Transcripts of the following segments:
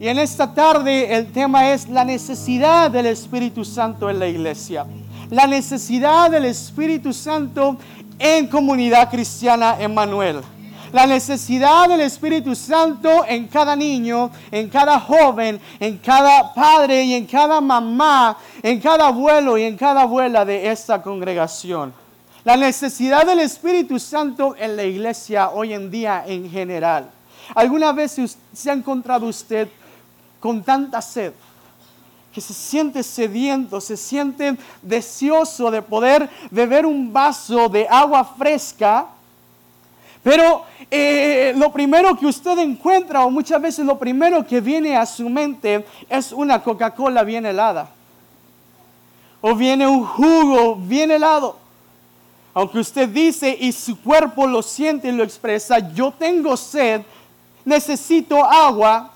Y en esta tarde el tema es la necesidad del Espíritu Santo en la iglesia. La necesidad del Espíritu Santo en comunidad cristiana Emmanuel. La necesidad del Espíritu Santo en cada niño, en cada joven, en cada padre y en cada mamá, en cada abuelo y en cada abuela de esta congregación. La necesidad del Espíritu Santo en la iglesia hoy en día en general. ¿Alguna vez se ha encontrado usted con tanta sed, que se siente sediento, se siente deseoso de poder beber un vaso de agua fresca, pero eh, lo primero que usted encuentra, o muchas veces lo primero que viene a su mente, es una Coca-Cola bien helada. O viene un jugo bien helado. Aunque usted dice y su cuerpo lo siente y lo expresa, yo tengo sed, necesito agua,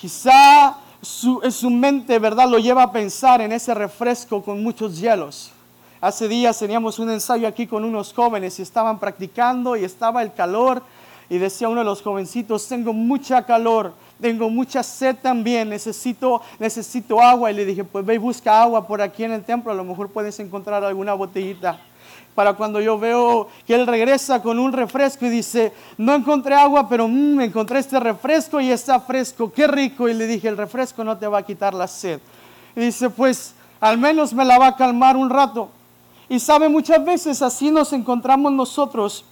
Quizá su, su mente, ¿verdad?, lo lleva a pensar en ese refresco con muchos hielos. Hace días teníamos un ensayo aquí con unos jóvenes y estaban practicando y estaba el calor y decía uno de los jovencitos, tengo mucha calor, tengo mucha sed también, necesito, necesito agua. Y le dije, pues ve y busca agua por aquí en el templo, a lo mejor puedes encontrar alguna botellita para cuando yo veo que él regresa con un refresco y dice, no encontré agua, pero mm, encontré este refresco y está fresco, qué rico. Y le dije, el refresco no te va a quitar la sed. Y dice, pues al menos me la va a calmar un rato. Y sabe, muchas veces así nos encontramos nosotros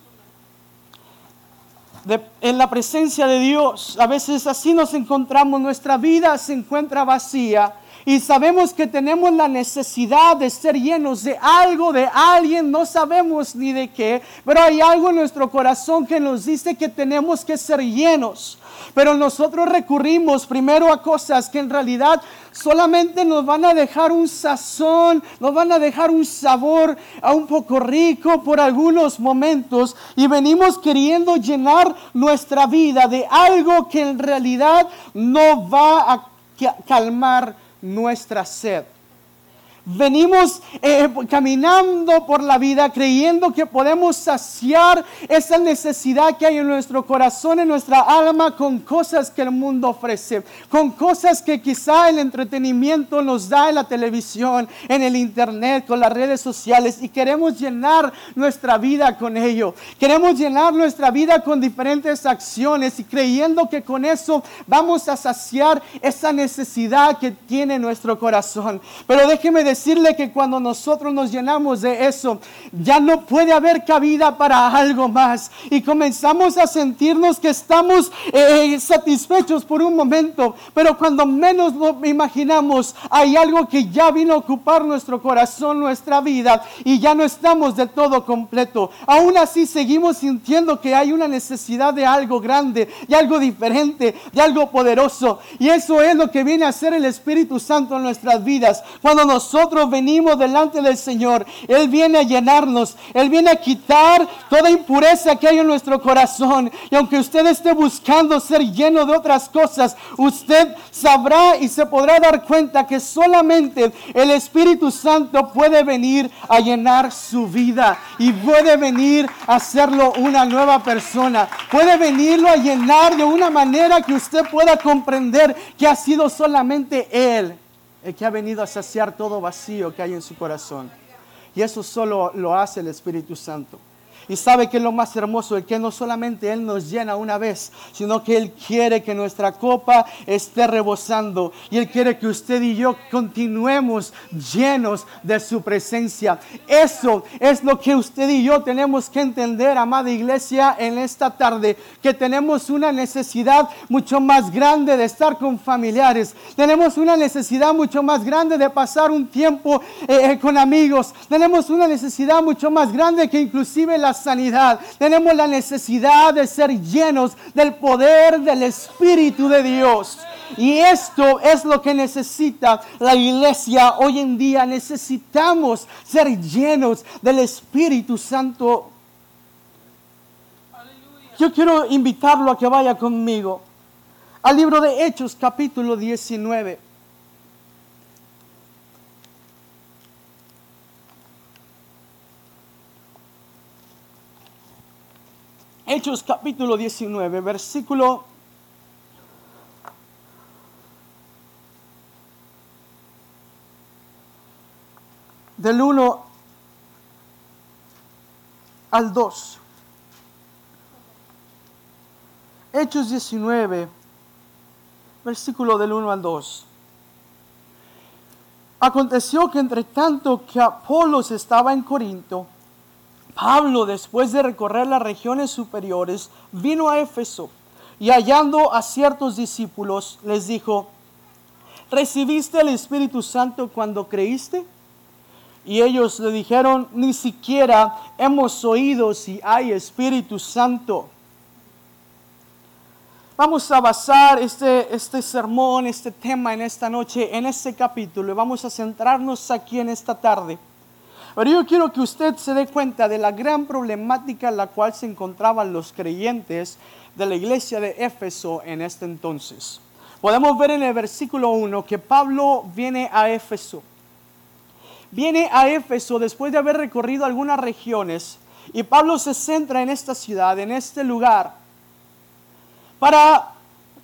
en la presencia de Dios. A veces así nos encontramos, nuestra vida se encuentra vacía y sabemos que tenemos la necesidad de ser llenos de algo, de alguien, no sabemos ni de qué, pero hay algo en nuestro corazón que nos dice que tenemos que ser llenos. Pero nosotros recurrimos primero a cosas que en realidad solamente nos van a dejar un sazón, nos van a dejar un sabor a un poco rico por algunos momentos y venimos queriendo llenar nuestra vida de algo que en realidad no va a calmar nuestra sed. Venimos eh, caminando por la vida creyendo que podemos saciar esa necesidad que hay en nuestro corazón, en nuestra alma, con cosas que el mundo ofrece, con cosas que quizá el entretenimiento nos da en la televisión, en el internet, con las redes sociales y queremos llenar nuestra vida con ello. Queremos llenar nuestra vida con diferentes acciones y creyendo que con eso vamos a saciar esa necesidad que tiene nuestro corazón. Pero déjeme decir, decirle que cuando nosotros nos llenamos de eso, ya no puede haber cabida para algo más. Y comenzamos a sentirnos que estamos eh, satisfechos por un momento, pero cuando menos lo imaginamos, hay algo que ya vino a ocupar nuestro corazón, nuestra vida, y ya no estamos de todo completo. Aún así seguimos sintiendo que hay una necesidad de algo grande, de algo diferente, de algo poderoso. Y eso es lo que viene a hacer el Espíritu Santo en nuestras vidas. Cuando nosotros venimos delante del Señor, Él viene a llenarnos, Él viene a quitar toda impureza que hay en nuestro corazón. Y aunque usted esté buscando ser lleno de otras cosas, usted sabrá y se podrá dar cuenta que solamente el Espíritu Santo puede venir a llenar su vida y puede venir a hacerlo una nueva persona. Puede venirlo a llenar de una manera que usted pueda comprender que ha sido solamente Él el que ha venido a saciar todo vacío que hay en su corazón. Y eso solo lo hace el Espíritu Santo. Y sabe que es lo más hermoso, el que no solamente Él nos llena una vez, sino que Él quiere que nuestra copa esté rebosando. Y Él quiere que usted y yo continuemos llenos de su presencia. Eso es lo que usted y yo tenemos que entender, amada iglesia, en esta tarde, que tenemos una necesidad mucho más grande de estar con familiares. Tenemos una necesidad mucho más grande de pasar un tiempo eh, eh, con amigos. Tenemos una necesidad mucho más grande que inclusive las sanidad. Tenemos la necesidad de ser llenos del poder del Espíritu de Dios. Y esto es lo que necesita la iglesia hoy en día. Necesitamos ser llenos del Espíritu Santo. Yo quiero invitarlo a que vaya conmigo al libro de Hechos capítulo 19. Hechos capítulo 19, versículo Del 1 al 2. Hechos 19, versículo del 1 al 2. Aconteció que entre tanto que Apolos estaba en Corinto, Pablo, después de recorrer las regiones superiores, vino a Éfeso y hallando a ciertos discípulos, les dijo, ¿recibiste el Espíritu Santo cuando creíste? Y ellos le dijeron, ni siquiera hemos oído si hay Espíritu Santo. Vamos a basar este, este sermón, este tema en esta noche, en este capítulo. Y vamos a centrarnos aquí en esta tarde. Pero yo quiero que usted se dé cuenta de la gran problemática en la cual se encontraban los creyentes de la iglesia de Éfeso en este entonces. Podemos ver en el versículo 1 que Pablo viene a Éfeso. Viene a Éfeso después de haber recorrido algunas regiones y Pablo se centra en esta ciudad, en este lugar, para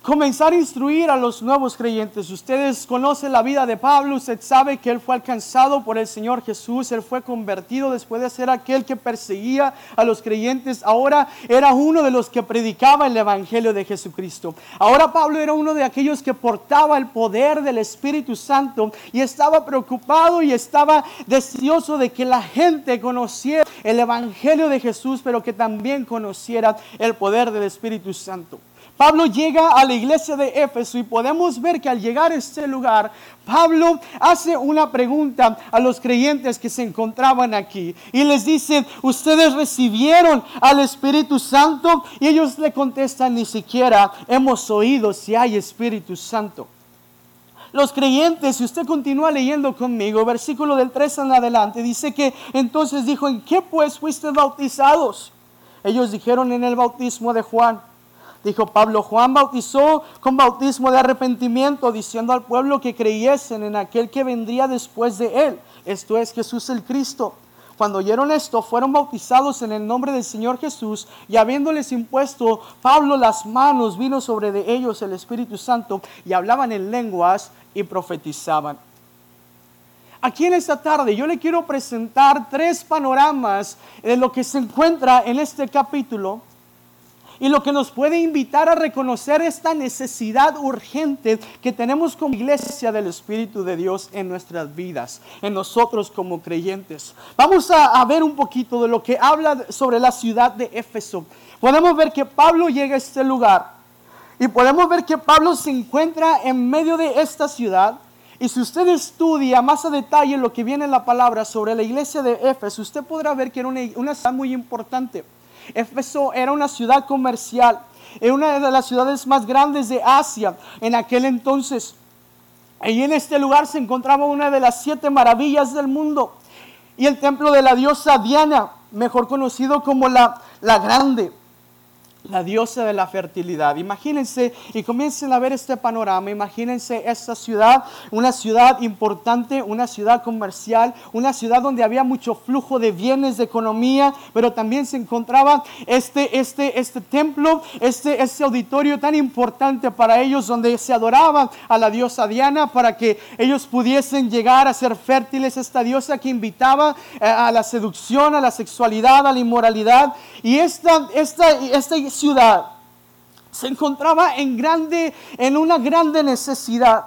comenzar a instruir a los nuevos creyentes. Ustedes conocen la vida de Pablo, usted sabe que él fue alcanzado por el Señor Jesús, él fue convertido después de ser aquel que perseguía a los creyentes, ahora era uno de los que predicaba el Evangelio de Jesucristo. Ahora Pablo era uno de aquellos que portaba el poder del Espíritu Santo y estaba preocupado y estaba deseoso de que la gente conociera el Evangelio de Jesús, pero que también conociera el poder del Espíritu Santo. Pablo llega a la iglesia de Éfeso y podemos ver que al llegar a este lugar, Pablo hace una pregunta a los creyentes que se encontraban aquí y les dice, ¿ustedes recibieron al Espíritu Santo? Y ellos le contestan, ni siquiera hemos oído si hay Espíritu Santo. Los creyentes, si usted continúa leyendo conmigo, versículo del 3 en adelante, dice que entonces dijo, ¿en qué pues fuiste bautizados? Ellos dijeron en el bautismo de Juan. Dijo Pablo, Juan bautizó con bautismo de arrepentimiento, diciendo al pueblo que creyesen en aquel que vendría después de él. Esto es Jesús el Cristo. Cuando oyeron esto, fueron bautizados en el nombre del Señor Jesús y habiéndoles impuesto Pablo las manos, vino sobre de ellos el Espíritu Santo y hablaban en lenguas y profetizaban. Aquí en esta tarde yo le quiero presentar tres panoramas de lo que se encuentra en este capítulo y lo que nos puede invitar a reconocer esta necesidad urgente que tenemos como iglesia del Espíritu de Dios en nuestras vidas, en nosotros como creyentes. Vamos a, ver un poquito de lo que habla sobre la ciudad de Éfeso. Podemos ver que Pablo llega a este lugar y podemos ver que Pablo se encuentra en medio de esta ciudad. Y si usted estudia más a detalle lo que viene en la palabra sobre la iglesia de Éfeso, usted podrá ver que era una, una ciudad muy importante. Éfeso era una ciudad comercial, era una de las ciudades más grandes de Asia en aquel entonces. Y en este lugar se encontraba una de las siete maravillas del mundo y el templo de la diosa Diana, mejor conocido como la, la Grande la diosa de la fertilidad. Imagínense y comiencen a ver este panorama. Imagínense esta ciudad, una ciudad importante, una ciudad comercial, una ciudad donde había mucho flujo de bienes, de economía, pero también se encontraba este, este, este templo, este, este auditorio tan importante para ellos, donde se adoraban a la diosa Diana para que ellos pudiesen llegar a ser fértiles. Esta diosa que invitaba eh, a la seducción, a la sexualidad, a la inmoralidad. Y esta, esta, esta ciudad se encontraba en, grande, en una grande necesidad.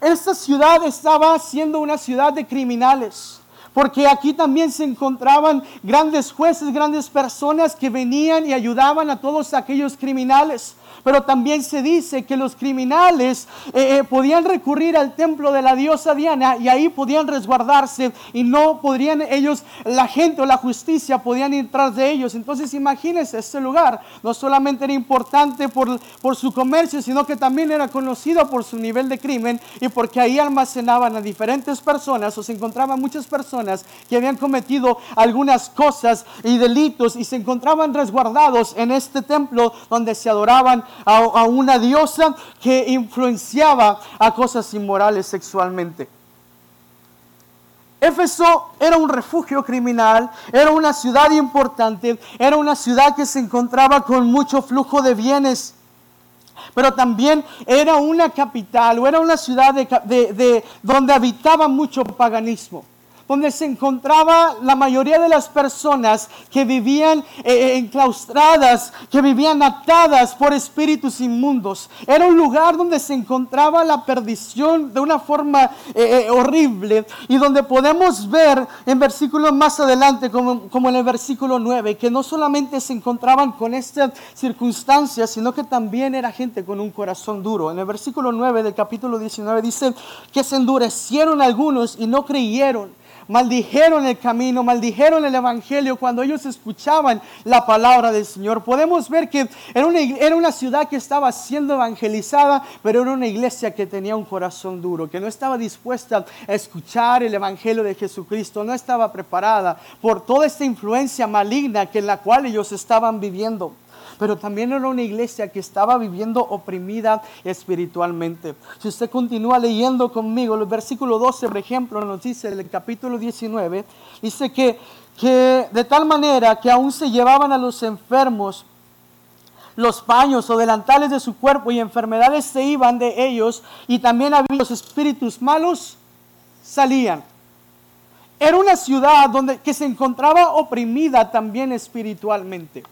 Esta ciudad estaba siendo una ciudad de criminales, porque aquí también se encontraban grandes jueces, grandes personas que venían y ayudaban a todos aquellos criminales. Pero también se dice que los criminales eh, eh, podían recurrir al templo de la diosa Diana y ahí podían resguardarse y no podrían ellos, la gente o la justicia podían ir tras de ellos. Entonces imagínense, este lugar no solamente era importante por, por su comercio, sino que también era conocido por su nivel de crimen y porque ahí almacenaban a diferentes personas o se encontraban muchas personas que habían cometido algunas cosas y delitos y se encontraban resguardados en este templo donde se adoraban a, una diosa que influenciaba a cosas inmorales sexualmente. Éfeso era un refugio criminal, era una ciudad importante, era una ciudad que se encontraba con mucho flujo de bienes, pero también era una capital o era una ciudad de, donde habitaba mucho paganismo donde se encontraba la mayoría de las personas que vivían eh, eh, enclaustradas, que vivían atadas por espíritus inmundos. Era un lugar donde se encontraba la perdición de una forma eh, horrible y donde podemos ver en versículos más adelante, como, como en el versículo 9, que no solamente se encontraban con esta circunstancia, sino que también era gente con un corazón duro. En el versículo 9 del capítulo 19 dice que se endurecieron algunos y no creyeron maldijeron el camino, maldijeron el Evangelio cuando ellos escuchaban la palabra del Señor. Podemos ver que era una, era una ciudad que estaba siendo evangelizada, pero era una iglesia que tenía un corazón duro, que no estaba dispuesta a escuchar el Evangelio de Jesucristo, no estaba preparada por toda esta influencia maligna que en la cual ellos estaban viviendo pero también era una iglesia que estaba viviendo oprimida espiritualmente. Si usted continúa leyendo conmigo, el versículo 12, por ejemplo, nos dice el capítulo 19, dice que, que de tal manera que aún se llevaban a los enfermos los paños o delantales de su cuerpo y enfermedades se iban de ellos y también había los espíritus malos salían. Era una ciudad donde que se encontraba oprimida también espiritualmente.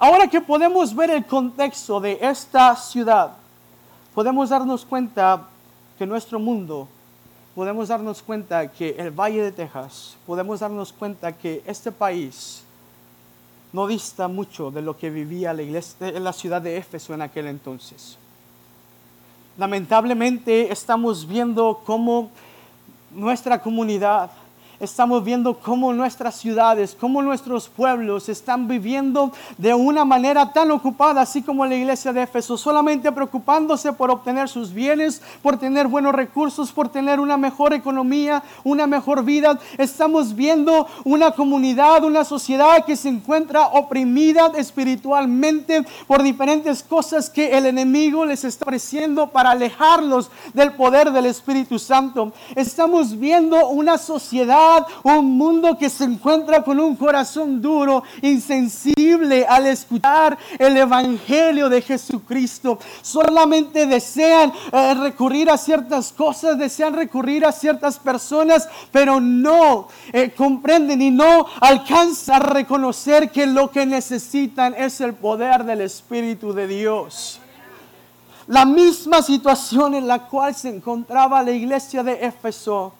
Ahora que podemos ver el contexto de esta ciudad, podemos darnos cuenta que nuestro mundo, podemos darnos cuenta que el Valle de Texas, podemos darnos cuenta que este país no dista mucho de lo que vivía la, iglesia, en la ciudad de Éfeso en aquel entonces. Lamentablemente estamos viendo cómo nuestra comunidad, estamos viendo cómo nuestras ciudades, cómo nuestros pueblos están viviendo de una manera tan ocupada, así como la iglesia de Éfeso, solamente preocupándose por obtener sus bienes, por tener buenos recursos, por tener una mejor economía, una mejor vida. Estamos viendo una comunidad, una sociedad que se encuentra oprimida espiritualmente por diferentes cosas que el enemigo les está ofreciendo para alejarlos del poder del Espíritu Santo. Estamos viendo una sociedad un mundo que se encuentra con un corazón duro, insensible al escuchar el Evangelio de Jesucristo. Solamente desean eh, recurrir a ciertas cosas, desean recurrir a ciertas personas, pero no eh, comprenden y no alcanzan a reconocer que lo que necesitan es el poder del Espíritu de Dios la misma situación en la cual se encontraba la iglesia de Éfeso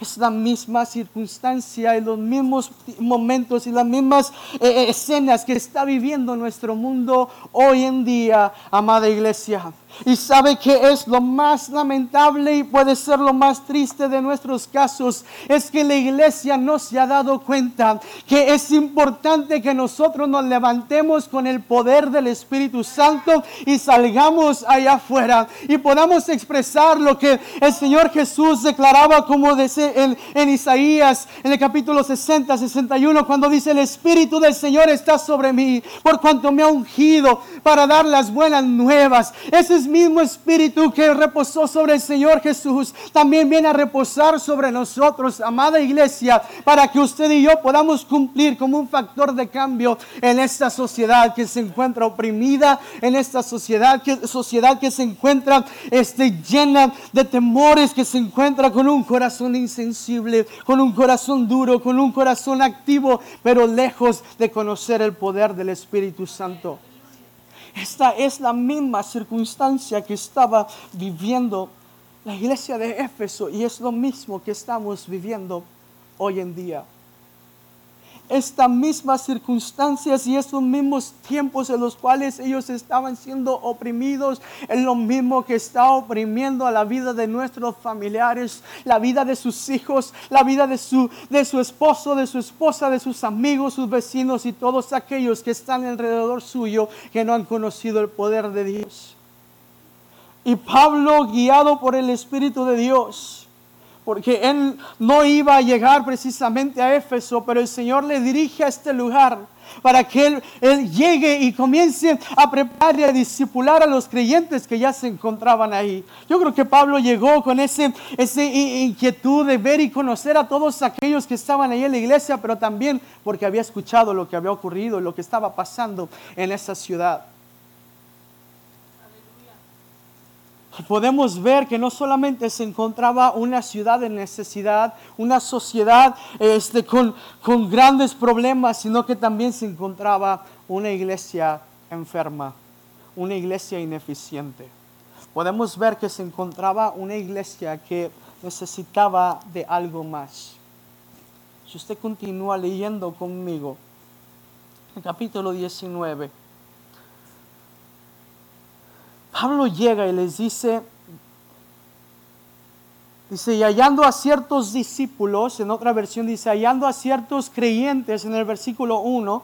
es la misma circunstancia y los mismos momentos y las mismas eh, eh, escenas que está viviendo nuestro mundo hoy en día, amada iglesia. Y sabe que es lo más lamentable y puede ser lo más triste de nuestros casos. Es que la iglesia no se ha dado cuenta que es importante que nosotros nos levantemos con el poder del Espíritu Santo y salgamos allá afuera y podamos expresar lo que el Señor Jesús declaraba como dice en, Isaías en el capítulo 60, 61, cuando dice el Espíritu del Señor está sobre mí por cuanto me ha ungido para dar las buenas nuevas. Ese es mismo espíritu que reposó sobre el Señor Jesús, también viene a reposar sobre nosotros, amada iglesia, para que usted y yo podamos cumplir como un factor de cambio en esta sociedad que se encuentra oprimida, en esta sociedad que, sociedad que se encuentra este, llena de temores, que se encuentra con un corazón insensible, con un corazón duro, con un corazón activo, pero lejos de conocer el poder del Espíritu Santo. Esta es la misma circunstancia que estaba viviendo la iglesia de Éfeso y es lo mismo que estamos viviendo hoy en día estas mismas circunstancias y estos mismos tiempos en los cuales ellos estaban siendo oprimidos, es lo mismo que está oprimiendo a la vida de nuestros familiares, la vida de sus hijos, la vida de su, de su esposo, de su esposa, de sus amigos, sus vecinos y todos aquellos que están alrededor suyo que no han conocido el poder de Dios. Y Pablo, guiado por el Espíritu de Dios, porque él no iba a llegar precisamente a Éfeso, pero el Señor le dirige a este lugar para que él, llegue y comience a preparar y a discipular a los creyentes que ya se encontraban ahí. Yo creo que Pablo llegó con ese, ese inquietud de ver y conocer a todos aquellos que estaban ahí en la iglesia, pero también porque había escuchado lo que había ocurrido, lo que estaba pasando en esa ciudad. Podemos ver que no solamente se encontraba una ciudad en necesidad, una sociedad este, con, con grandes problemas, sino que también se encontraba una iglesia enferma, una iglesia ineficiente. Podemos ver que se encontraba una iglesia que necesitaba de algo más. Si usted continúa leyendo conmigo, el capítulo 19, Pablo llega y les dice, dice, y hallando a ciertos discípulos, en otra versión dice, hallando a ciertos creyentes en el versículo 1,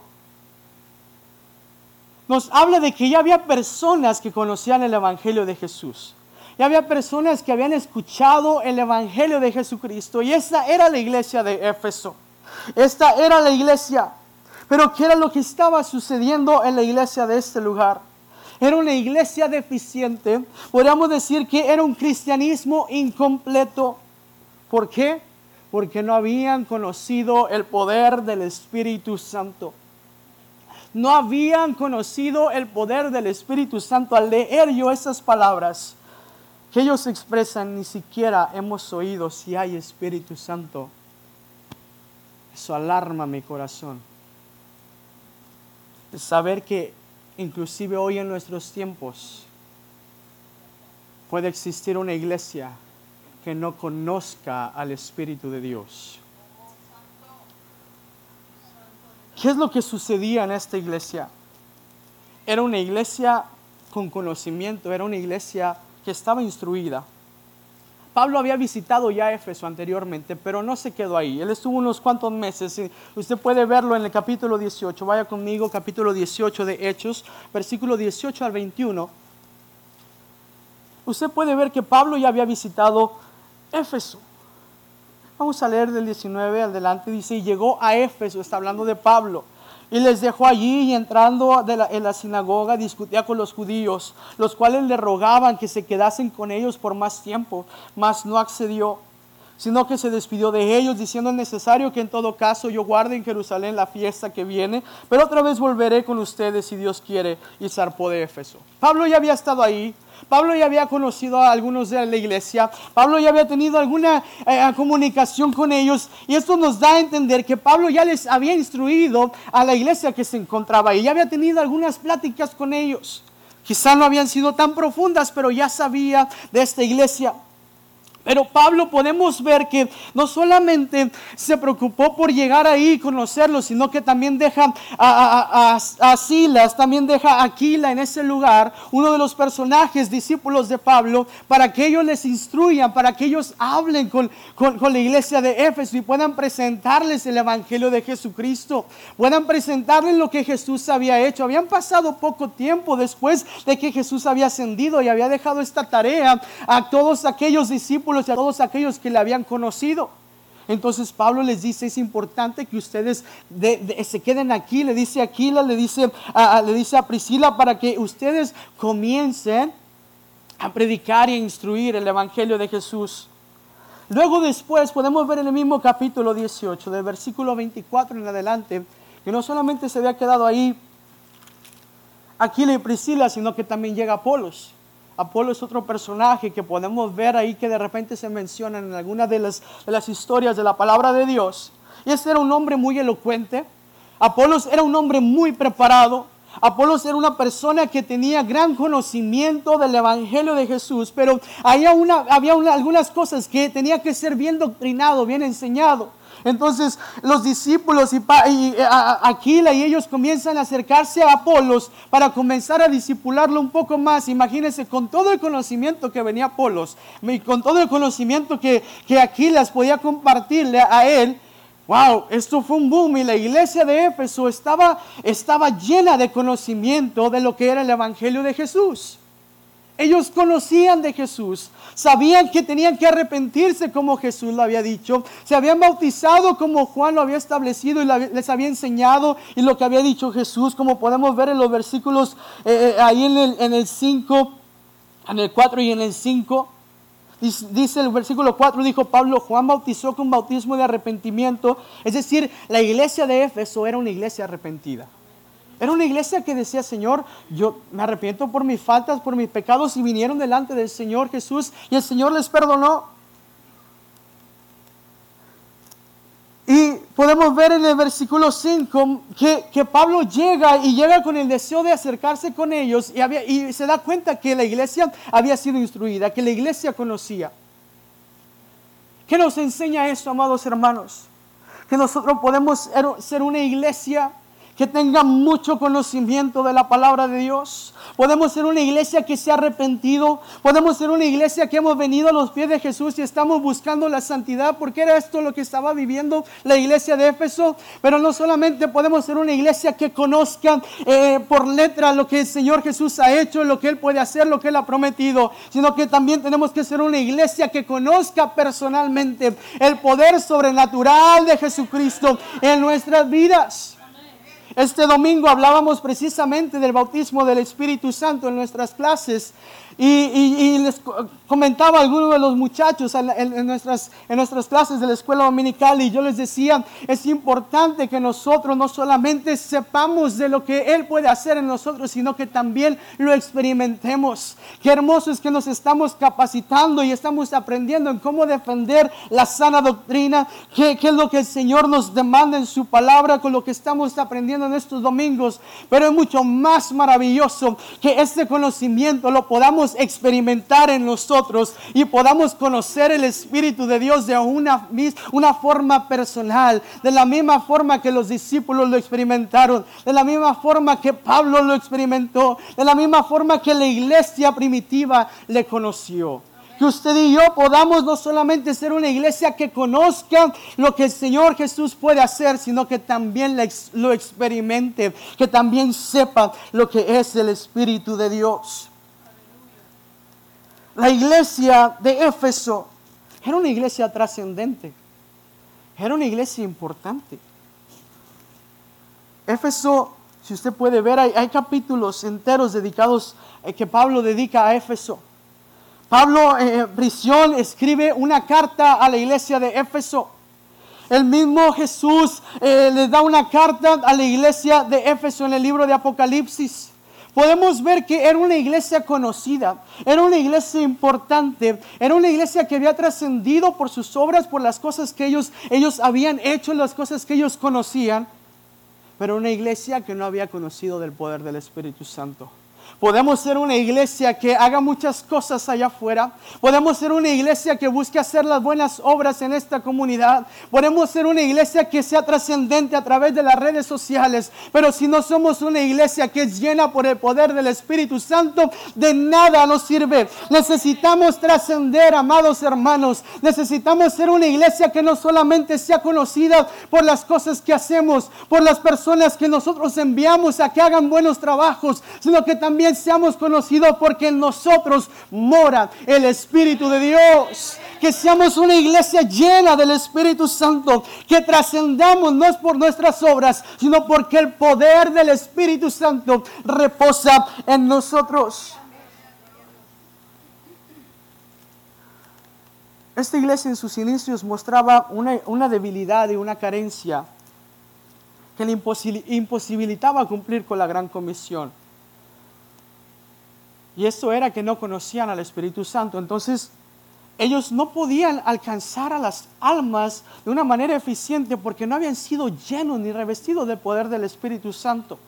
nos habla de que ya había personas que conocían el Evangelio de Jesús. Ya había personas que habían escuchado el Evangelio de Jesucristo y esa era la iglesia de Éfeso. Esta era la iglesia. Pero ¿qué era lo que estaba sucediendo en la iglesia de este lugar? Era una iglesia deficiente. Podríamos decir que era un cristianismo incompleto. ¿Por qué? Porque no habían conocido el poder del Espíritu Santo. No habían conocido el poder del Espíritu Santo. Al leer yo esas palabras que ellos expresan, ni siquiera hemos oído si hay Espíritu Santo. Eso alarma mi corazón. saber que inclusive hoy en nuestros tiempos, puede existir una iglesia que no conozca al Espíritu de Dios. ¿Qué es lo que sucedía en esta iglesia? Era una iglesia con conocimiento, era una iglesia que estaba instruida. Pablo había visitado ya Éfeso anteriormente, pero no se quedó ahí. Él estuvo unos cuantos meses. Usted puede verlo en el capítulo 18. Vaya conmigo, capítulo 18 de Hechos, versículo 18 al 21. Usted puede ver que Pablo ya había visitado Éfeso. Vamos a leer del 19 al delante. Dice, y llegó a Éfeso, está hablando de Pablo y les dejó allí y entrando en la sinagoga discutía con los judíos, los cuales le rogaban que se quedasen con ellos por más tiempo, mas no accedió, sino que se despidió de ellos diciendo es necesario que en todo caso yo guarde en Jerusalén la fiesta que viene, pero otra vez volveré con ustedes si Dios quiere y zarpó de Éfeso. Pablo ya había estado ahí, Pablo ya había conocido a algunos de la iglesia, Pablo ya había tenido alguna eh, comunicación con ellos y esto nos da a entender que Pablo ya les había instruido a la iglesia que se encontraba ahí, ya había tenido algunas pláticas con ellos. Quizá no habían sido tan profundas, pero ya sabía de esta iglesia. Pero Pablo podemos ver que no solamente se preocupó por llegar ahí y conocerlo, sino que también deja a, Silas, también deja a Aquila en ese lugar, uno de los personajes discípulos de Pablo, para que ellos les instruyan, para que ellos hablen con, con la iglesia de Éfeso y puedan presentarles el Evangelio de Jesucristo, puedan presentarles lo que Jesús había hecho. Habían pasado poco tiempo después de que Jesús había ascendido y había dejado esta tarea a todos aquellos discípulos y a todos aquellos que le habían conocido. Entonces Pablo les dice, es importante que ustedes se queden aquí, le dice a Aquila, le dice a, le dice a Priscila, para que ustedes comiencen a predicar y a instruir el Evangelio de Jesús. Luego después podemos ver en el mismo capítulo 18, del versículo 24 en adelante, que no solamente se había quedado ahí Aquila y Priscila, sino que también llega Apolos. Apolo es otro personaje que podemos ver ahí que de repente se menciona en algunas de las, de las historias de la palabra de Dios. Y este era un hombre muy elocuente. Apolos era un hombre muy preparado. Apolos era una persona que tenía gran conocimiento del Evangelio de Jesús, pero había, una, había algunas cosas que tenía que ser bien doctrinado, bien enseñado. Entonces los discípulos y, eh, Aquila y ellos comienzan a acercarse a Apolos para comenzar a discipularlo un poco más. Imagínense, con todo el conocimiento que venía Apolos, y con todo el conocimiento que, que podía compartirle a él, Wow, esto fue un boom y la iglesia de Éfeso estaba, estaba llena de conocimiento de lo que era el Evangelio de Jesús. Ellos conocían de Jesús, sabían que tenían que arrepentirse como Jesús lo había dicho, se habían bautizado como Juan lo había establecido y les había enseñado y lo que había dicho Jesús, como podemos ver en los versículos eh, eh, ahí en el 5, en el 4 y en el 5. Dice el versículo 4, dijo Pablo, Juan bautizó con bautismo de arrepentimiento. Es decir, la iglesia de Éfeso era una iglesia arrepentida. Era una iglesia que decía, Señor, yo me arrepiento por mis faltas, por mis pecados y vinieron delante del Señor Jesús y el Señor les perdonó. Y podemos ver en el versículo 5 que, Pablo llega y llega con el deseo de acercarse con ellos y, y se da cuenta que la iglesia había sido instruida, que la iglesia conocía. ¿Qué nos enseña eso, amados hermanos? Que nosotros podemos ser una iglesia que tenga mucho conocimiento de la palabra de Dios. Podemos ser una iglesia que se ha arrepentido. Podemos ser una iglesia que hemos venido a los pies de Jesús y estamos buscando la santidad porque era esto lo que estaba viviendo la iglesia de Éfeso. Pero no solamente podemos ser una iglesia que conozca eh, por letra lo que el Señor Jesús ha hecho, lo que Él puede hacer, lo que Él ha prometido, sino que también tenemos que ser una iglesia que conozca personalmente el poder sobrenatural de Jesucristo en nuestras vidas. Este domingo hablábamos precisamente del bautismo del Espíritu Santo en nuestras clases y, les comentaba a algunos de los muchachos en, nuestras, en nuestras clases de la escuela dominical y yo les decía, es importante que nosotros no solamente sepamos de lo que Él puede hacer en nosotros, sino que también lo experimentemos. Qué hermoso es que nos estamos capacitando y estamos aprendiendo en cómo defender la sana doctrina, qué, qué es lo que el Señor nos demanda en su palabra con lo que estamos aprendiendo en estos domingos. Pero es mucho más maravilloso que este conocimiento lo podamos experimentar en nosotros y podamos conocer el Espíritu de Dios de una, una forma personal, de la misma forma que los discípulos lo experimentaron, de la misma forma que Pablo lo experimentó, de la misma forma que la iglesia primitiva le conoció que usted y yo podamos no solamente ser una iglesia que conozca lo que el Señor Jesús puede hacer, sino que también lo experimente, que también sepa lo que es el Espíritu de Dios. La iglesia de Éfeso era una iglesia trascendente, era una iglesia importante. Éfeso, si usted puede ver, hay, capítulos enteros dedicados eh, que Pablo dedica a Éfeso. Pablo en eh, prisión escribe una carta a la iglesia de Éfeso. El mismo Jesús eh, le da una carta a la iglesia de Éfeso en el libro de Apocalipsis podemos ver que era una iglesia conocida, era una iglesia importante, era una iglesia que había trascendido por sus obras, por las cosas que ellos, ellos habían hecho, las cosas que ellos conocían, pero una iglesia que no había conocido del poder del Espíritu Santo. Podemos ser una iglesia que haga muchas cosas allá afuera. Podemos ser una iglesia que busque hacer las buenas obras en esta comunidad. Podemos ser una iglesia que sea trascendente a través de las redes sociales. Pero si no somos una iglesia que es llena por el poder del Espíritu Santo, de nada nos sirve. Necesitamos trascender, amados hermanos. Necesitamos ser una iglesia que no solamente sea conocida por las cosas que hacemos, por las personas que nosotros enviamos a que hagan buenos trabajos, sino que también seamos conocidos porque en nosotros mora el Espíritu de Dios. Que seamos una iglesia llena del Espíritu Santo. Que trascendamos no es por nuestras obras, sino porque el poder del Espíritu Santo reposa en nosotros. Esta iglesia en sus inicios mostraba una, una debilidad y una carencia que le imposibilitaba cumplir con la gran comisión. Y esto era que no conocían al Espíritu Santo. Entonces, ellos no podían alcanzar a las almas de una manera eficiente porque no habían sido llenos ni revestidos del poder del Espíritu Santo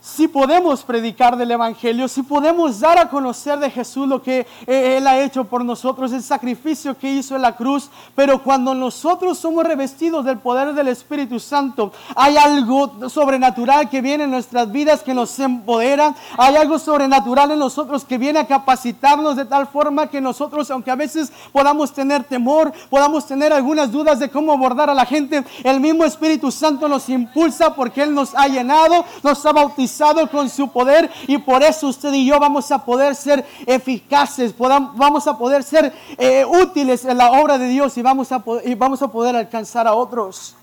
si podemos predicar del Evangelio, si podemos dar a conocer de Jesús lo que eh, Él ha hecho por nosotros, el sacrificio que hizo en la cruz, pero cuando nosotros somos revestidos del poder del Espíritu Santo, hay algo sobrenatural que viene en nuestras vidas que nos empodera, hay algo sobrenatural en nosotros que viene a capacitarnos de tal forma que nosotros, aunque a veces podamos tener temor, podamos tener algunas dudas de cómo abordar a la gente, el mismo Espíritu Santo nos impulsa porque Él nos ha llenado, nos ha bautizado con su poder y por eso usted y yo vamos a poder ser eficaces, vamos a poder ser eh, útiles en la obra de Dios y vamos a y vamos a poder alcanzar a otros.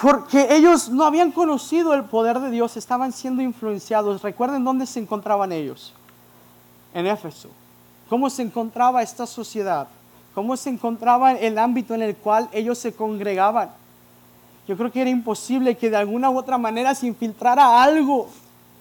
Porque ellos no habían conocido el poder de Dios, estaban siendo influenciados. Recuerden dónde se encontraban ellos. En Éfeso. ¿Cómo se encontraba esta sociedad? ¿Cómo se encontraba el ámbito en el cual ellos se congregaban? Yo creo que era imposible que de alguna u otra manera se infiltrara algo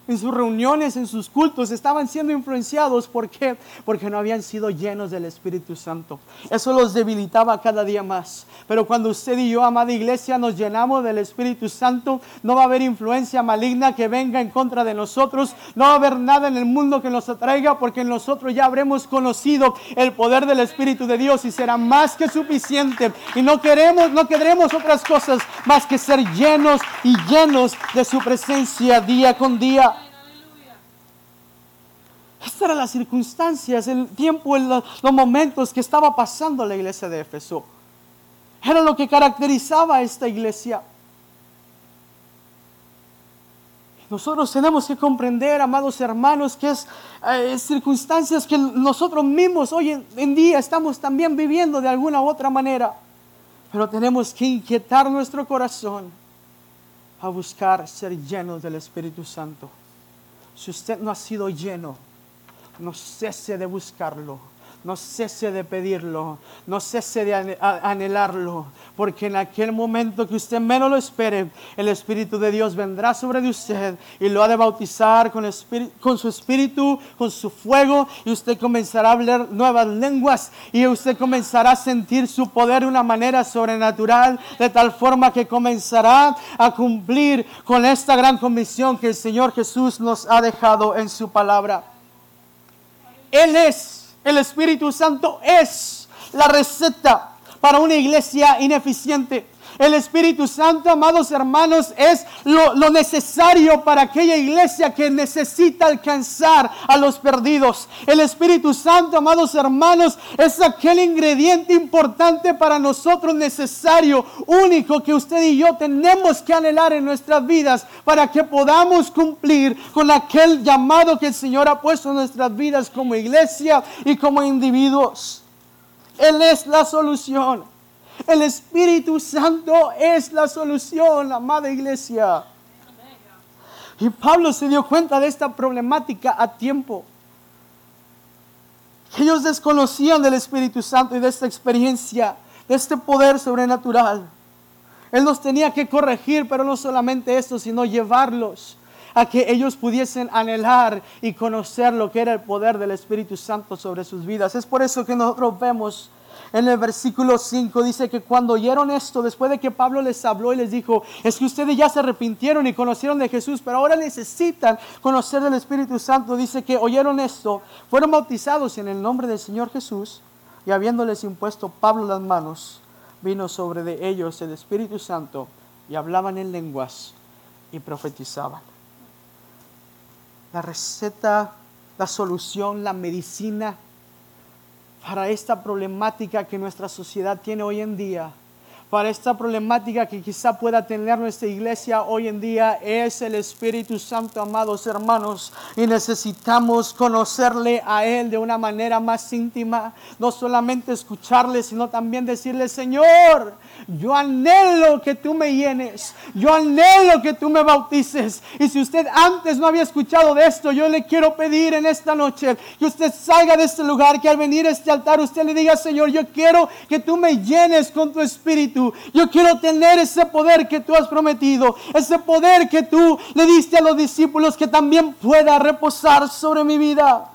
en sus reuniones, en sus cultos, estaban siendo influenciados. ¿Por qué? Porque no habían sido llenos del Espíritu Santo. Eso los debilitaba cada día más. Pero cuando usted y yo, amada iglesia, nos llenamos del Espíritu Santo, no va a haber influencia maligna que venga en contra de nosotros. No va a haber nada en el mundo que nos atraiga porque nosotros ya habremos conocido el poder del Espíritu de Dios y será más que suficiente. Y no queremos, no queremos otras cosas más que ser llenos y llenos de su presencia día con día. Estas eran las circunstancias, el tiempo, los, momentos que estaba pasando la iglesia de Éfeso. Era lo que caracterizaba a esta iglesia. Nosotros tenemos que comprender, amados hermanos, que es eh, circunstancias que nosotros mismos hoy en, en día estamos también viviendo de alguna u otra manera. Pero tenemos que inquietar nuestro corazón a buscar ser llenos del Espíritu Santo. Si usted no ha sido lleno, no cese de buscarlo, no cese de pedirlo, no cese de anhelarlo, porque en aquel momento que usted menos lo espere, el Espíritu de Dios vendrá sobre usted y lo ha de bautizar con, con su Espíritu, con su fuego, y usted comenzará a hablar nuevas lenguas y usted comenzará a sentir su poder de una manera sobrenatural, de tal forma que comenzará a cumplir con esta gran comisión que el Señor Jesús nos ha dejado en su palabra. Él es, el Espíritu Santo es la receta para una iglesia ineficiente. El Espíritu Santo, amados hermanos, es lo, necesario para aquella iglesia que necesita alcanzar a los perdidos. El Espíritu Santo, amados hermanos, es aquel ingrediente importante para nosotros necesario, único que usted y yo tenemos que anhelar en nuestras vidas para que podamos cumplir con aquel llamado que el Señor ha puesto en nuestras vidas como iglesia y como individuos. Él es la solución. El Espíritu Santo es la solución, amada iglesia. Y Pablo se dio cuenta de esta problemática a tiempo. Ellos desconocían del Espíritu Santo y de esta experiencia, de este poder sobrenatural. Él los tenía que corregir, pero no solamente esto, sino llevarlos a que ellos pudiesen anhelar y conocer lo que era el poder del Espíritu Santo sobre sus vidas. Es por eso que nosotros vemos en el versículo 5 dice que cuando oyeron esto, después de que Pablo les habló y les dijo, es que ustedes ya se arrepintieron y conocieron de Jesús, pero ahora necesitan conocer del Espíritu Santo, dice que oyeron esto, fueron bautizados en el nombre del Señor Jesús y habiéndoles impuesto Pablo las manos, vino sobre de ellos el Espíritu Santo y hablaban en lenguas y profetizaban. La receta, la solución, la medicina para esta problemática que nuestra sociedad tiene hoy en día, para esta problemática que quizá pueda tener nuestra iglesia hoy en día, es el Espíritu Santo, amados hermanos, y necesitamos conocerle a Él de una manera más íntima, no solamente escucharle, sino también decirle, Señor, yo anhelo que tú me llenes, yo anhelo que tú me bautices, y si usted antes no había escuchado de esto, yo le quiero pedir en esta noche que usted salga de este lugar, que al venir a este altar usted le diga, Señor, yo quiero que tú me llenes con tu espíritu. Yo quiero tener ese poder que tú has prometido, ese poder que tú le diste a los discípulos que también pueda reposar sobre mi vida.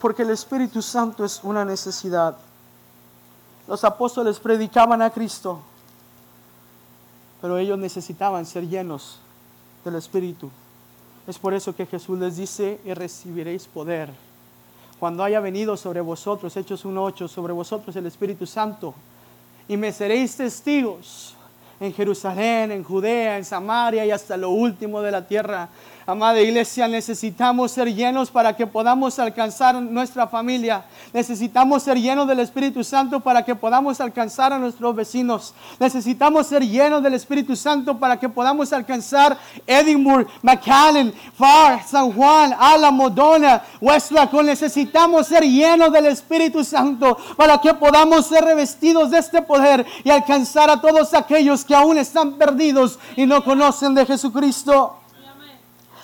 Porque el Espíritu Santo es una necesidad. Los apóstoles predicaban a Cristo, pero ellos necesitaban ser llenos del Espíritu. Es por eso que Jesús les dice, y recibiréis poder. Cuando haya venido sobre vosotros, Hechos 1.8, sobre vosotros el Espíritu Santo, y me seréis testigos en Jerusalén, en Judea, en Samaria y hasta lo último de la tierra. Amada iglesia, necesitamos ser llenos para que podamos alcanzar nuestra familia. Necesitamos ser llenos del Espíritu Santo para que podamos alcanzar a nuestros vecinos. Necesitamos ser llenos del Espíritu Santo para que podamos alcanzar Edinburgh, McAllen, Far, San Juan, Álamo, Dona, Westlaco. Necesitamos ser llenos del Espíritu Santo para que podamos ser revestidos de este poder y alcanzar a todos aquellos que aún están perdidos y no conocen de Jesucristo.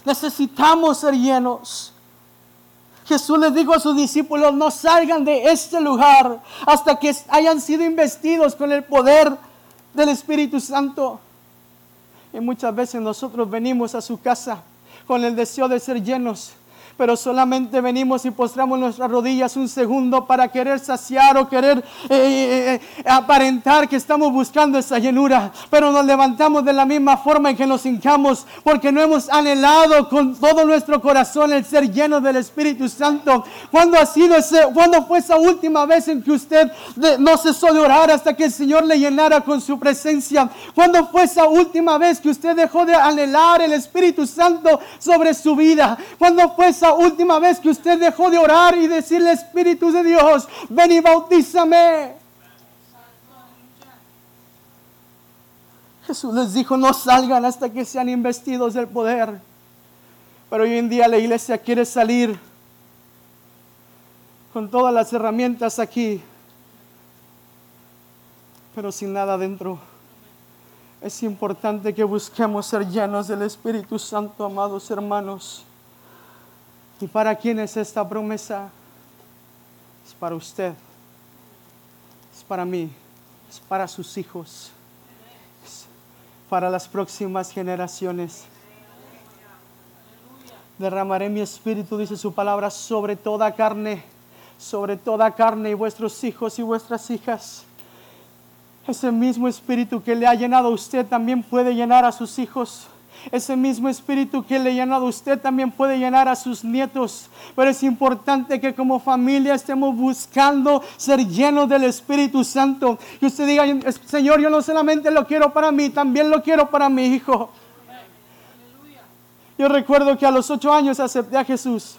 Necesitamos ser llenos. Jesús les dijo a sus discípulos, no salgan de este lugar hasta que hayan sido investidos con el poder del Espíritu Santo. Y muchas veces nosotros venimos a su casa con el deseo de ser llenos pero solamente venimos y postramos nuestras rodillas un segundo para querer saciar o querer eh, eh, eh, aparentar que estamos buscando esa llenura, pero nos levantamos de la misma forma en que nos hincamos, porque no hemos anhelado con todo nuestro corazón el ser lleno del Espíritu Santo. ¿Cuándo ha sido ese, cuándo fue esa última vez en que usted no cesó de orar hasta que el Señor le llenara con su presencia? ¿Cuándo fue esa última vez que usted dejó de anhelar el Espíritu Santo sobre su vida? ¿Cuándo fue esa última vez que usted dejó de orar y decirle, Espíritu de Dios, ven y bautízame. Jesús les dijo, no salgan hasta que sean investidos del poder. Pero hoy en día la iglesia quiere salir con todas las herramientas aquí, pero sin nada dentro. Es importante que busquemos ser llenos del Espíritu Santo, amados hermanos. ¿Y para quién es esta promesa? Es para usted, es para mí, es para sus hijos, es para las próximas generaciones. Derramaré mi espíritu, dice su palabra, sobre toda carne, sobre toda carne y vuestros hijos y vuestras hijas. Ese mismo espíritu que le ha llenado a usted también puede llenar a sus hijos. Ese mismo espíritu que le ha llenado a usted también puede llenar a sus nietos. Pero es importante que como familia estemos buscando ser llenos del Espíritu Santo. Y usted diga, Señor, yo no solamente lo quiero para mí, también lo quiero para mi hijo. Yo recuerdo que a los ocho años acepté a Jesús.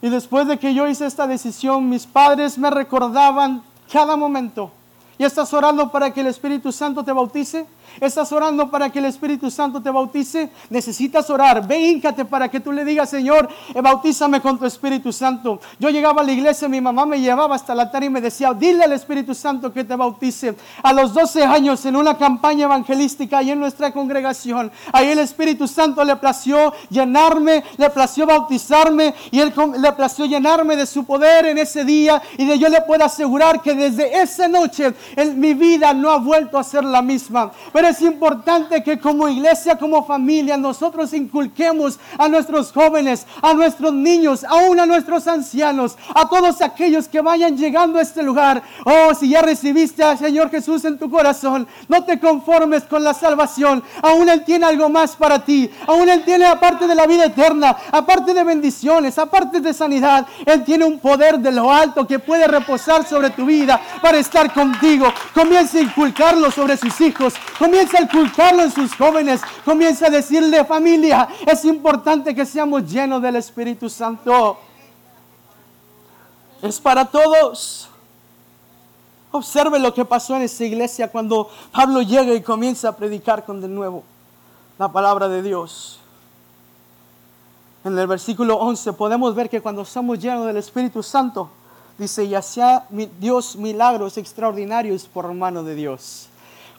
Y después de que yo hice esta decisión, mis padres me recordaban cada momento. ¿Y estás orando para que el Espíritu Santo te bautice? ¿Estás orando para que el Espíritu Santo te bautice? Necesitas orar. Ve, híncate para que tú le digas, Señor, eh, bautízame con tu Espíritu Santo. Yo llegaba a la iglesia, mi mamá me llevaba hasta el altar y me decía, dile al Espíritu Santo que te bautice. A los 12 años, en una campaña evangelística y en nuestra congregación, ahí el Espíritu Santo le plació llenarme, le plació bautizarme y él le plació llenarme de su poder en ese día. Y de yo le puedo asegurar que desde esa noche en mi vida no ha vuelto a ser la misma. Pero es importante que como iglesia, como familia, nosotros inculquemos a nuestros jóvenes, a nuestros niños, aún a nuestros ancianos, a todos aquellos que vayan llegando a este lugar. Oh, si ya recibiste al Señor Jesús en tu corazón, no te conformes con la salvación. Aún Él tiene algo más para ti. Aún Él tiene, aparte de la vida eterna, aparte de bendiciones, aparte de sanidad, Él tiene un poder de lo alto que puede reposar sobre tu vida para estar contigo. Comienza a inculcarlo sobre sus hijos. Comienza a inculcarlo en sus jóvenes. Comienza a decirle, familia, es importante que seamos llenos del Espíritu Santo. Es para todos. Observe lo que pasó en esa iglesia cuando Pablo llega y comienza a predicar con de nuevo la palabra de Dios. En el versículo 11 podemos ver que cuando somos llenos del Espíritu Santo, dice, y hacía Dios milagros extraordinarios por mano de Dios.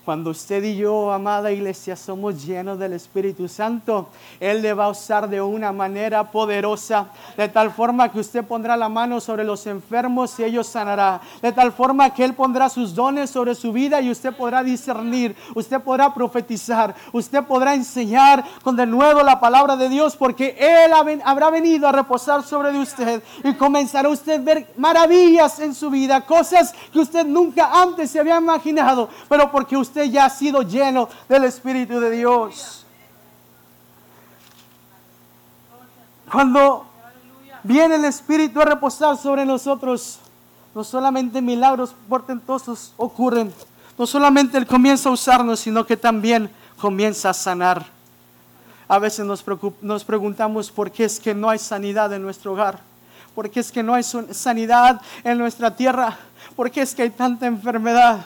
Cuando usted y yo, amada iglesia, somos llenos del Espíritu Santo, Él le va a usar de una manera poderosa, de tal forma que usted pondrá la mano sobre los enfermos y ellos sanará, de tal forma que Él pondrá sus dones sobre su vida y usted podrá discernir, usted podrá profetizar, usted podrá enseñar con de nuevo la palabra de Dios, porque Él habrá venido a reposar sobre de usted y comenzará usted a ver maravillas en su vida, cosas que usted nunca antes se había imaginado, pero porque usted ya ha sido lleno del Espíritu de Dios. Cuando viene el Espíritu a reposar sobre nosotros, no solamente milagros portentosos ocurren, no solamente Él comienza a usarnos, sino que también comienza a sanar. A veces nos, nos preguntamos por qué es que no hay sanidad en nuestro hogar, por qué es que no hay sanidad en nuestra tierra, por qué es que hay tanta enfermedad.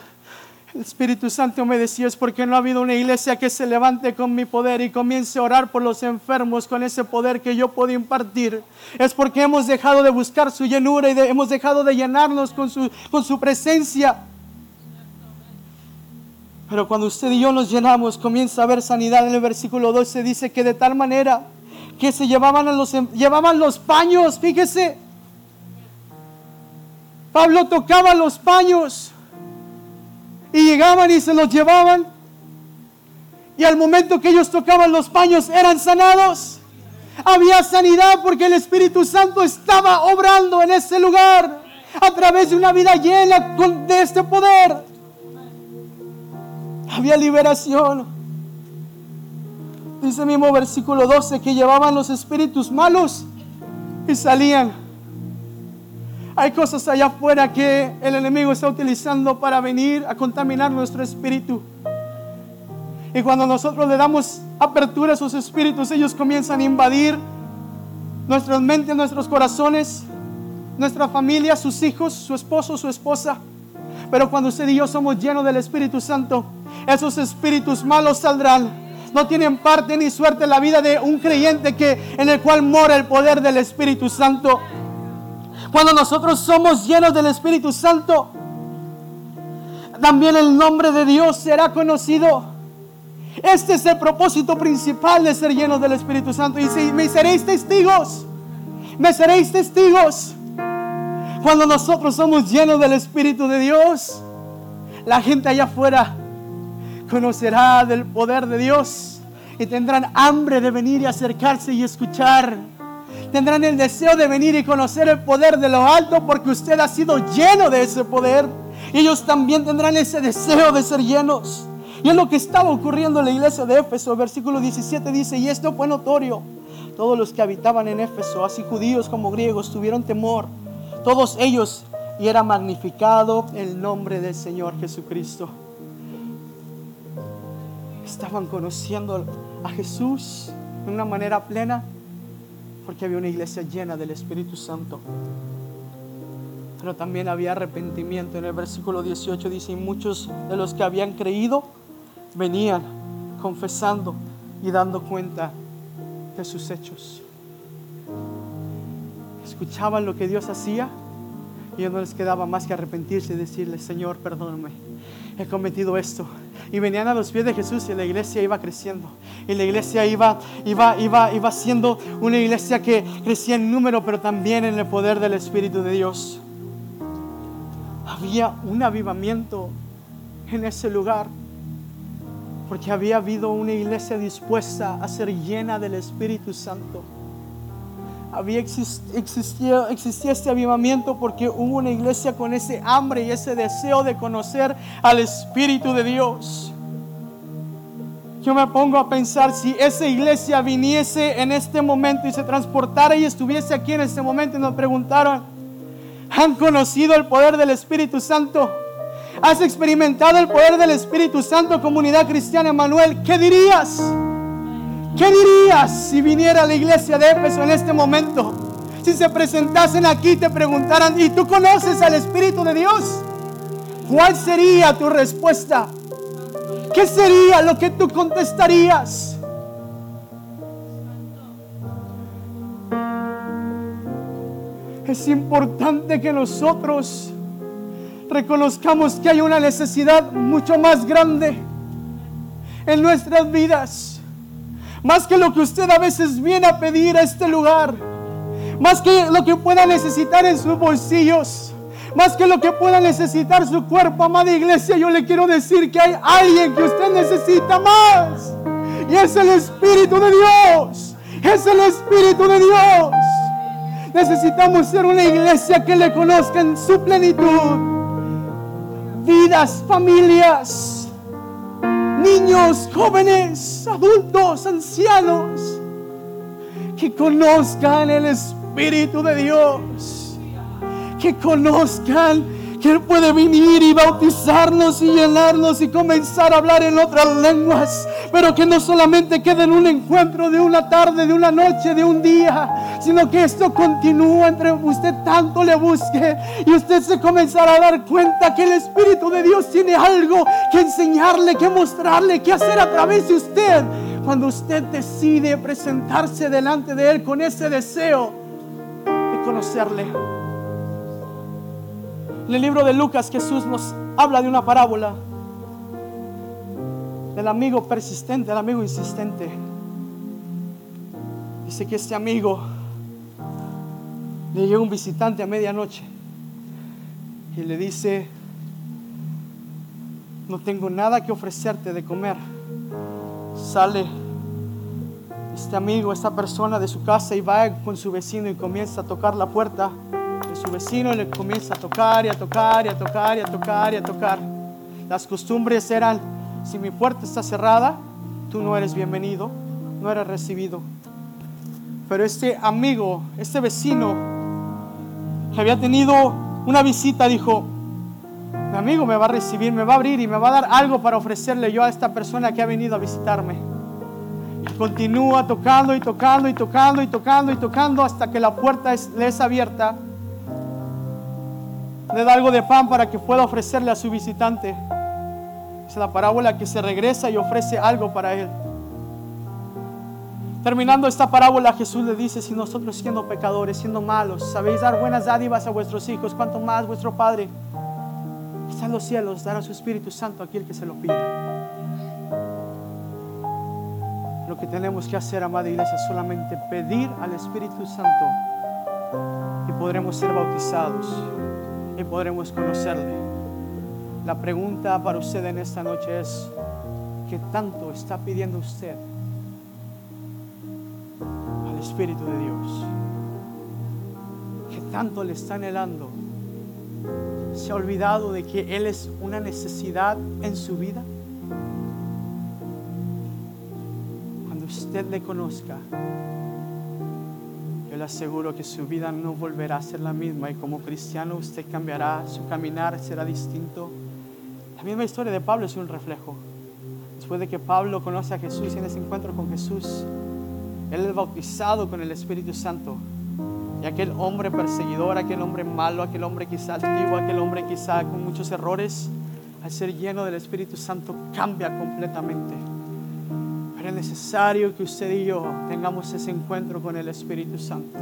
El Espíritu Santo me decía, es porque no ha habido una iglesia que se levante con mi poder y comience a orar por los enfermos con ese poder que yo puedo impartir. Es porque hemos dejado de buscar su llenura y hemos dejado de llenarnos con su, con su presencia. Pero cuando usted y yo nos llenamos, comienza a haber sanidad. En el versículo 12 dice que de tal manera que se llevaban, los, llevaban los paños, fíjese, Pablo tocaba los paños y llegaban y se los llevaban. Y al momento que ellos tocaban los paños eran sanados. Había sanidad porque el Espíritu Santo estaba obrando en ese lugar a través de una vida llena de este poder. Había liberación. Dice el mismo versículo 12 que llevaban los espíritus malos y salían. Hay cosas allá afuera que el enemigo está utilizando para venir a contaminar nuestro espíritu. Y cuando nosotros le damos apertura a esos espíritus, ellos comienzan a invadir nuestras mentes, nuestros corazones, nuestra familia, sus hijos, su esposo, su esposa. Pero cuando usted y yo somos llenos del Espíritu Santo, esos espíritus malos saldrán. No tienen parte ni suerte en la vida de un creyente que en el cual mora el poder del Espíritu Santo. Cuando nosotros somos llenos del Espíritu Santo, también el nombre de Dios será conocido. Este es el propósito principal de ser llenos del Espíritu Santo. Y si me seréis testigos, me seréis testigos. Cuando nosotros somos llenos del Espíritu de Dios, la gente allá afuera conocerá del poder de Dios y tendrán hambre de venir y acercarse y escuchar. Tendrán el deseo de venir y conocer el poder de lo alto porque usted ha sido lleno de ese poder. Ellos también tendrán ese deseo de ser llenos. Y es lo que estaba ocurriendo en la iglesia de Éfeso. Versículo 17 dice, y esto fue notorio. Todos los que habitaban en Éfeso, así judíos como griegos, tuvieron temor. Todos ellos, y era magnificado el nombre del Señor Jesucristo. Estaban conociendo a Jesús de una manera plena porque había una iglesia llena del Espíritu Santo. Pero también había arrepentimiento. En el versículo 18 dice, y muchos de los que habían creído venían confesando y dando cuenta de sus hechos. Escuchaban lo que Dios hacía y no les quedaba más que arrepentirse y decirle, Señor, perdóname, he cometido esto. Y venían a los pies de Jesús y la iglesia iba creciendo. Y la iglesia iba, iba, iba, iba siendo una iglesia que crecía en número, pero también en el poder del Espíritu de Dios. Había un avivamiento en ese lugar porque había habido una iglesia dispuesta a ser llena del Espíritu Santo. Había existido, existía este avivamiento porque hubo una iglesia con ese hambre y ese deseo de conocer al Espíritu de Dios. Yo me pongo a pensar si esa iglesia viniese en este momento y se transportara y estuviese aquí en este momento y nos preguntaron, ¿han conocido el poder del Espíritu Santo? ¿Has experimentado el poder del Espíritu Santo, comunidad cristiana Emanuel? ¿Qué dirías? ¿Qué dirías si viniera a la iglesia de Éfeso en este momento? Si se presentasen aquí y te preguntaran, ¿y tú conoces al Espíritu de Dios? ¿Cuál sería tu respuesta? ¿Qué sería lo que tú contestarías? Es importante que nosotros reconozcamos que hay una necesidad mucho más grande en nuestras vidas. Más que lo que usted a veces viene a pedir a este lugar. Más que lo que pueda necesitar en sus bolsillos. Más que lo que pueda necesitar su cuerpo, amada iglesia. Yo le quiero decir que hay alguien que usted necesita más. Y es el Espíritu de Dios. Es el Espíritu de Dios. Necesitamos ser una iglesia que le conozca en su plenitud vidas, familias, niños, jóvenes, adultos, ancianos, que conozcan el Espíritu de Dios, que conozcan que Él puede venir y bautizarnos y llenarnos y comenzar a hablar en otras lenguas. Pero que no solamente quede en un encuentro de una tarde, de una noche, de un día, sino que esto continúa entre usted tanto le busque y usted se comenzará a dar cuenta que el Espíritu de Dios tiene algo que enseñarle, que mostrarle, que hacer a través de usted. Cuando usted decide presentarse delante de Él con ese deseo de conocerle. En el libro de Lucas Jesús nos habla de una parábola del amigo persistente, del amigo insistente. Dice que este amigo le llegó un visitante a medianoche y le dice, no tengo nada que ofrecerte de comer. Sale este amigo, esta persona de su casa y va con su vecino y comienza a tocar la puerta su vecino le comienza a tocar y a tocar y a tocar y a tocar y a tocar. Las costumbres eran, si mi puerta está cerrada, tú no eres bienvenido, no eres recibido. Pero este amigo, este vecino que había tenido una visita, dijo, mi amigo me va a recibir, me va a abrir y me va a dar algo para ofrecerle yo a esta persona que ha venido a visitarme. Y continúa tocando y tocando y tocando y tocando y tocando hasta que la puerta le es abierta. Le da algo de pan para que pueda ofrecerle a su visitante. Es la parábola que se regresa y ofrece algo para él. Terminando esta parábola, Jesús le dice, si nosotros siendo pecadores, siendo malos, sabéis dar buenas dádivas a vuestros hijos, cuanto más vuestro Padre está en los cielos dará su Espíritu Santo a aquel que se lo pida. Lo que tenemos que hacer, amada iglesia, es solamente pedir al Espíritu Santo y podremos ser bautizados y podremos conocerle. La pregunta para usted en esta noche es, ¿qué tanto está pidiendo usted al Espíritu de Dios? ¿Qué tanto le está anhelando? ¿Se ha olvidado de que Él es una necesidad en su vida? Cuando usted le conozca, le aseguro que su vida no volverá a ser la misma y como cristiano usted cambiará, su caminar será distinto. La misma historia de Pablo es un reflejo. Después de que Pablo conoce a Jesús y en ese encuentro con Jesús, él es bautizado con el Espíritu Santo. Y aquel hombre perseguidor, aquel hombre malo, aquel hombre quizá antiguo, aquel hombre quizá con muchos errores, al ser lleno del Espíritu Santo cambia completamente. Es necesario que usted y yo tengamos ese encuentro con el Espíritu Santo.